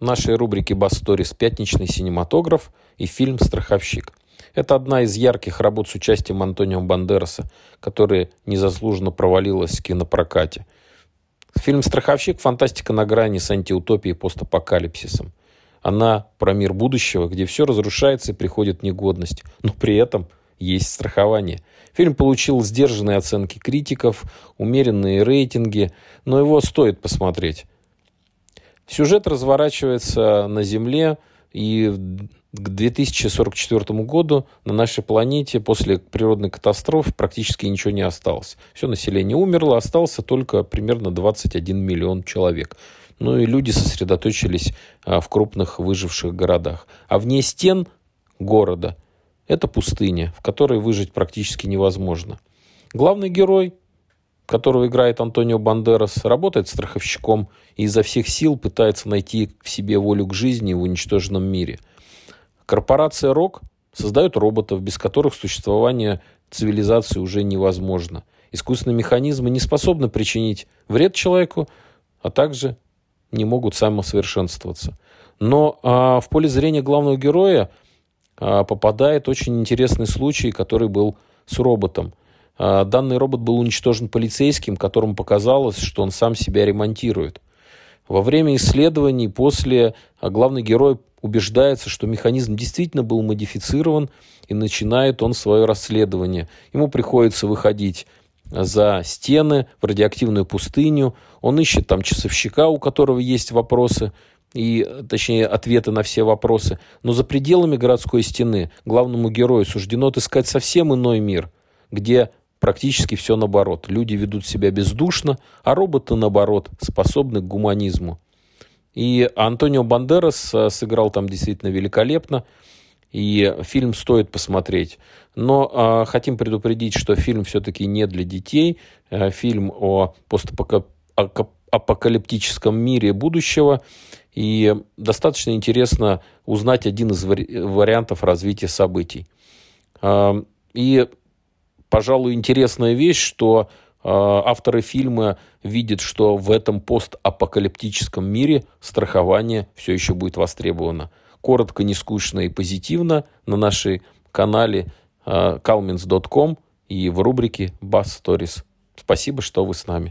Нашей рубрике «Бас Stories» «Пятничный синематограф» и фильм «Страховщик». Это одна из ярких работ с участием Антонио Бандераса, которая незаслуженно провалилась в кинопрокате. Фильм «Страховщик» – фантастика на грани с антиутопией и постапокалипсисом. Она про мир будущего, где все разрушается и приходит негодность, но при этом есть страхование. Фильм получил сдержанные оценки критиков, умеренные рейтинги, но его стоит посмотреть. Сюжет разворачивается на Земле, и к 2044 году на нашей планете после природной катастрофы практически ничего не осталось. Все население умерло, остался только примерно 21 миллион человек. Ну и люди сосредоточились а, в крупных выживших городах. А вне стен города это пустыня, в которой выжить практически невозможно. Главный герой, которого играет Антонио Бандерас, работает страховщиком и изо всех сил пытается найти в себе волю к жизни в уничтоженном мире – Корпорация РОК создает роботов, без которых существование цивилизации уже невозможно. Искусственные механизмы не способны причинить вред человеку, а также не могут самосовершенствоваться. Но а, в поле зрения главного героя а, попадает очень интересный случай, который был с роботом. А, данный робот был уничтожен полицейским, которому показалось, что он сам себя ремонтирует. Во время исследований после а, главный герой убеждается, что механизм действительно был модифицирован, и начинает он свое расследование. Ему приходится выходить за стены, в радиоактивную пустыню. Он ищет там часовщика, у которого есть вопросы, и, точнее, ответы на все вопросы. Но за пределами городской стены главному герою суждено отыскать совсем иной мир, где практически все наоборот. Люди ведут себя бездушно, а роботы, наоборот, способны к гуманизму. И Антонио Бандерас э, сыграл там действительно великолепно. И фильм стоит посмотреть. Но э, хотим предупредить, что фильм все-таки не для детей. Э, фильм о постапокалиптическом мире будущего. И достаточно интересно узнать один из вари- вариантов развития событий. Э, и, пожалуй, интересная вещь, что а, авторы фильма видят, что в этом постапокалиптическом мире страхование все еще будет востребовано. Коротко, не скучно и позитивно на нашей канале calmins.com а, и в рубрике Bass Stories. Спасибо, что вы с нами.